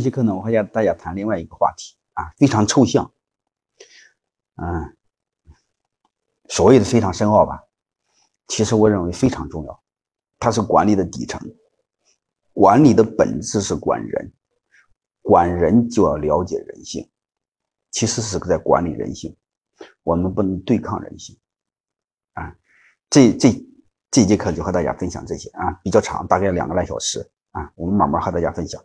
这节课呢，我还要大家谈另外一个话题啊，非常抽象，嗯，所谓的非常深奥吧，其实我认为非常重要，它是管理的底层，管理的本质是管人，管人就要了解人性，其实是在管理人性，我们不能对抗人性，啊，这这这节课就和大家分享这些啊，比较长，大概两个来小时啊，我们慢慢和大家分享。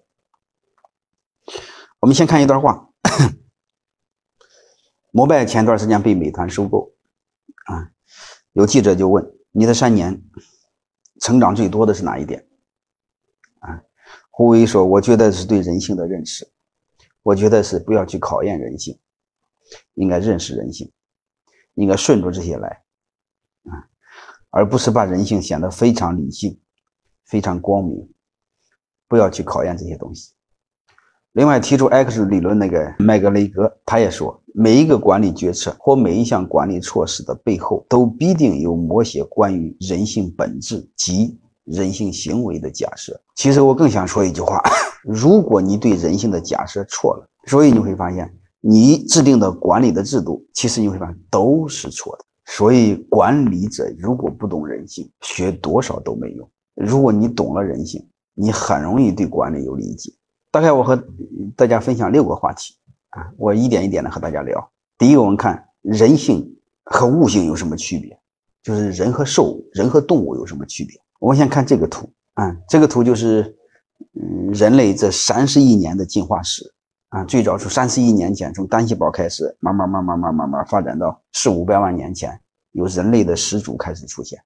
我们先看一段话。摩拜前段时间被美团收购，啊，有记者就问：“你的三年成长最多的是哪一点？”啊，胡威说：“我觉得是对人性的认识，我觉得是不要去考验人性，应该认识人性，应该顺着这些来，啊，而不是把人性显得非常理性、非常光明，不要去考验这些东西。”另外提出 X 理论那个麦格雷格，他也说，每一个管理决策或每一项管理措施的背后，都必定有某些关于人性本质及人性行为的假设。其实我更想说一句话：如果你对人性的假设错了，所以你会发现，你制定的管理的制度，其实你会发现都是错的。所以管理者如果不懂人性，学多少都没用。如果你懂了人性，你很容易对管理有理解。大概我和大家分享六个话题啊，我一点一点的和大家聊。第一个，我们看人性和物性有什么区别，就是人和兽、人和动物有什么区别。我们先看这个图啊，这个图就是嗯人类这三十亿年的进化史啊，最早从三十亿年前从单细胞开始，慢慢慢慢慢慢慢发展到四五百万年前，有人类的始祖开始出现，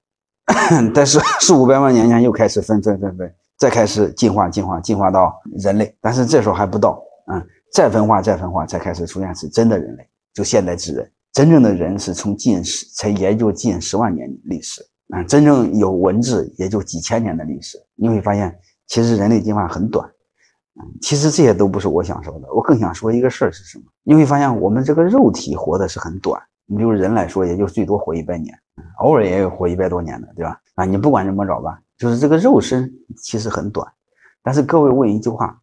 但是四五百万年前又开始分分分分。再开始进化，进化，进化到人类，但是这时候还不到，嗯，再分化，再分化，才开始出现是真的人类，就现代智人。真正的人是从近十，才也就近十万年历史，啊，真正有文字也就几千年的历史。你会发现，其实人类进化很短，嗯，其实这些都不是我想说的，我更想说一个事儿是什么？你会发现，我们这个肉体活的是很短，你比如人来说，也就最多活一百年，偶尔也有活一百多年的，对吧？啊，你不管怎么着吧。就是这个肉身其实很短，但是各位问一句话：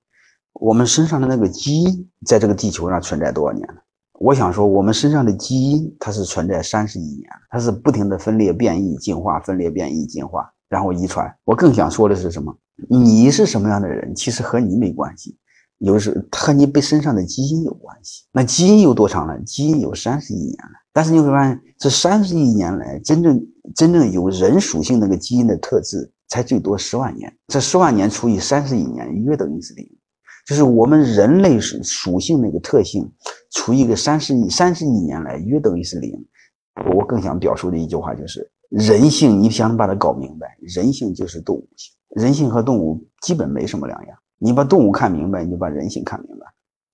我们身上的那个基因在这个地球上存在多少年了？我想说，我们身上的基因它是存在三十亿年，它是不停的分裂、变异、进化、分裂、变异、进化，然后遗传。我更想说的是什么？你是什么样的人，其实和你没关系，有时和你被身上的基因有关系。那基因有多长了？基因有三十亿年了。但是你会发现，这三十亿年来，真正真正有人属性那个基因的特质。才最多十万年，这十万年除以三十亿年，约等于是零，就是我们人类是属性那个特性，除一个三十亿三十亿年来，约等于是零。我更想表述的一句话就是：人性，你想把它搞明白，人性就是动物性，人性和动物基本没什么两样。你把动物看明白，你就把人性看明白，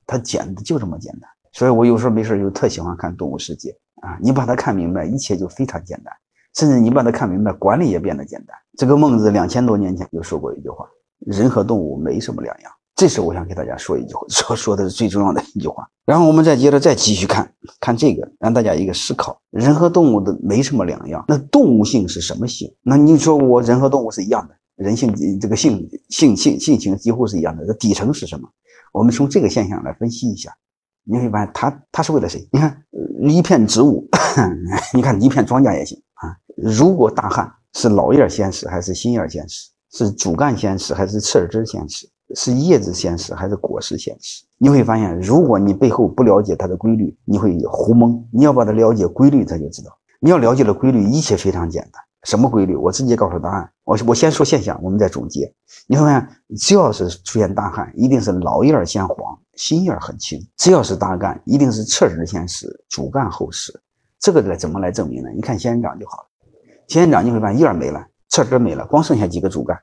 它简的就这么简单。所以我有时候没事就特喜欢看《动物世界》啊，你把它看明白，一切就非常简单。甚至你把它看明白，管理也变得简单。这个孟子两千多年前就说过一句话：“人和动物没什么两样。”这是我想给大家说一句话，说说的是最重要的一句话。然后我们再接着再继续看看这个，让大家一个思考：人和动物的没什么两样。那动物性是什么性？那你说我人和动物是一样的，人性这个性性性性情几乎是一样的。这底层是什么？我们从这个现象来分析一下，你会发现，它它是为了谁？你看一片植物，你看一片庄稼也行。如果大旱是老叶先死还是新叶先死？是主干先死还是侧枝先死？是叶子先死还是果实先死？你会发现，如果你背后不了解它的规律，你会糊蒙。你要把它了解规律，它就知道。你要了解了规律，一切非常简单。什么规律？我直接告诉答案。我我先说现象，我们再总结。你会发现，只要是出现大旱，一定是老叶先黄，新叶很青；只要是大干，一定是侧枝先死，主干后死。这个来怎么来证明呢？你看仙人掌就好了。仙人掌你会发现叶没了，侧枝没了，光剩下几个主干，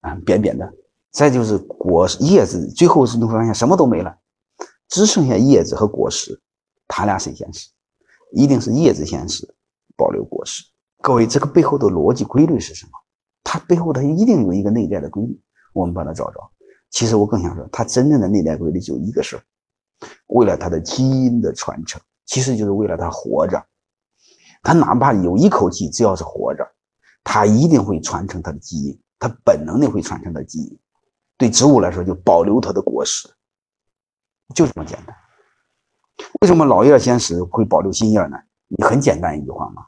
啊，扁扁的。再就是果叶子，最后是你会发现什么都没了，只剩下叶子和果实，它俩谁先死？一定是叶子先死，保留果实。各位，这个背后的逻辑规律是什么？它背后它一定有一个内在的规律，我们把它找着。其实我更想说，它真正的内在规律就一个事儿，为了它的基因的传承，其实就是为了它活着。它哪怕有一口气，只要是活着，它一定会传承它的基因，它本能的会传承它的基因。对植物来说，就保留它的果实，就这么简单。为什么老叶先死会保留新叶呢？你很简单一句话嘛，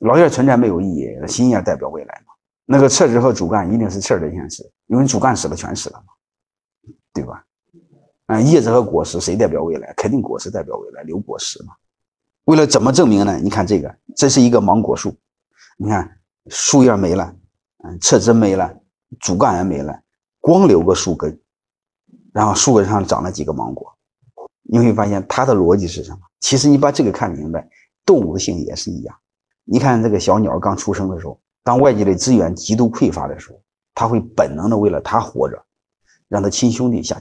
老叶存在没有意义，新叶代表未来嘛。那个侧枝和主干一定是侧枝先死，因为主干死了全死了嘛，对吧？啊，叶子和果实谁代表未来？肯定果实代表未来，留果实嘛。为了怎么证明呢？你看这个，这是一个芒果树，你看树叶没了，嗯，侧枝没了，主干也没了，光留个树根，然后树根上长了几个芒果。你会发现它的逻辑是什么？其实你把这个看明白，动物性也是一样。你看这个小鸟刚出生的时候，当外界的资源极度匮乏的时候，它会本能的为了它活着，让它亲兄弟下去。